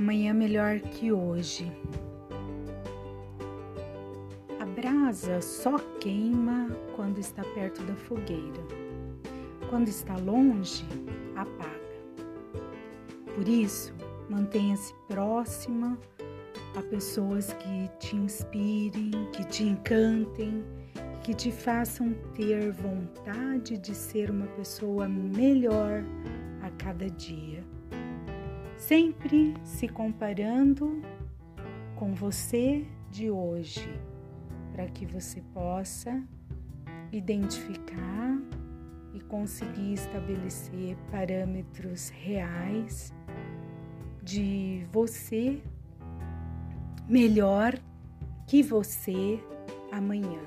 amanhã melhor que hoje. A brasa só queima quando está perto da fogueira. Quando está longe, apaga. Por isso, mantenha-se próxima a pessoas que te inspirem, que te encantem, que te façam ter vontade de ser uma pessoa melhor a cada dia. Sempre se comparando com você de hoje, para que você possa identificar e conseguir estabelecer parâmetros reais de você melhor que você amanhã.